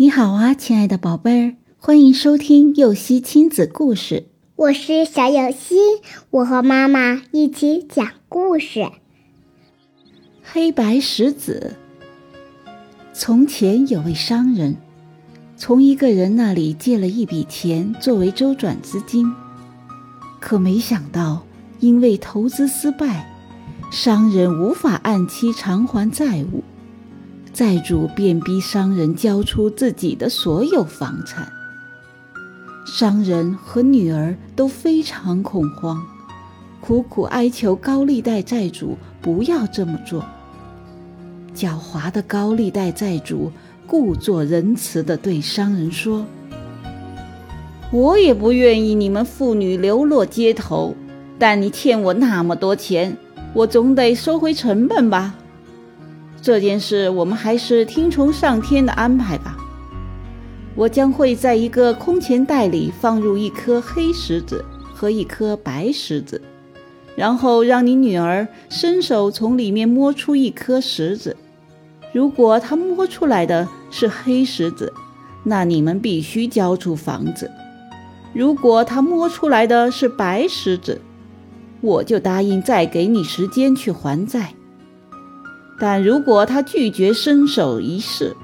你好啊，亲爱的宝贝儿，欢迎收听幼熙亲子故事。我是小幼熙，我和妈妈一起讲故事。黑白石子。从前有位商人，从一个人那里借了一笔钱作为周转资金，可没想到因为投资失败，商人无法按期偿还债务。债主便逼商人交出自己的所有房产。商人和女儿都非常恐慌，苦苦哀求高利贷债主不要这么做。狡猾的高利贷债主故作仁慈地对商人说：“我也不愿意你们父女流落街头，但你欠我那么多钱，我总得收回成本吧。”这件事，我们还是听从上天的安排吧。我将会在一个空钱袋里放入一颗黑石子和一颗白石子，然后让你女儿伸手从里面摸出一颗石子。如果她摸出来的是黑石子，那你们必须交出房子；如果她摸出来的是白石子，我就答应再给你时间去还债。但如果他拒绝伸手一试，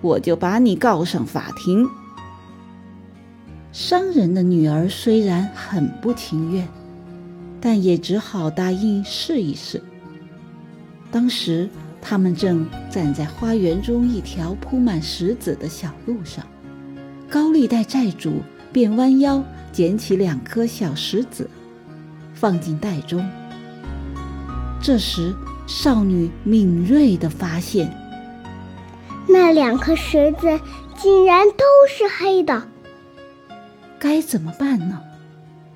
我就把你告上法庭。商人的女儿虽然很不情愿，但也只好答应试一试。当时他们正站在花园中一条铺满石子的小路上，高利贷债主便弯腰捡起两颗小石子，放进袋中。这时，少女敏锐地发现，那两颗石子竟然都是黑的。该怎么办呢？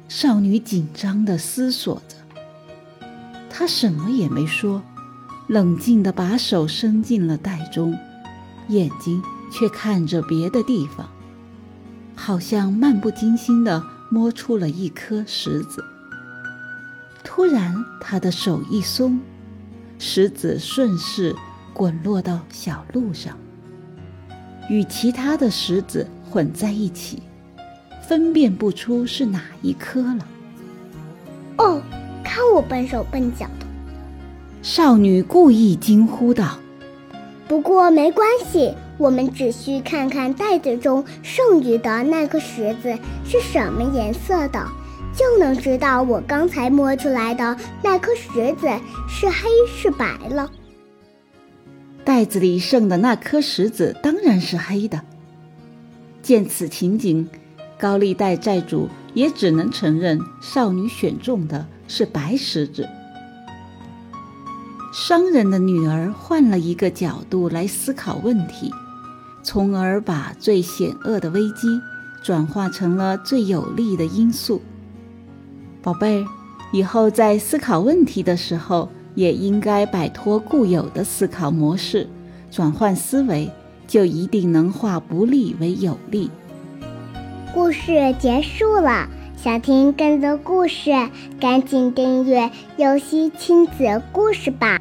少女紧张地思索着。她什么也没说，冷静地把手伸进了袋中，眼睛却看着别的地方，好像漫不经心地摸出了一颗石子。突然，她的手一松。石子顺势滚落到小路上，与其他的石子混在一起，分辨不出是哪一颗了。哦，看我笨手笨脚的！少女故意惊呼道。不过没关系，我们只需看看袋子中剩余的那颗石子是什么颜色的。就能知道我刚才摸出来的那颗石子是黑是白了。袋子里剩的那颗石子当然是黑的。见此情景，高利贷债主也只能承认少女选中的是白石子。商人的女儿换了一个角度来思考问题，从而把最险恶的危机转化成了最有利的因素。宝贝儿，以后在思考问题的时候，也应该摆脱固有的思考模式，转换思维，就一定能化不利为有利。故事结束了，想听更多故事，赶紧订阅“优西亲子故事”吧。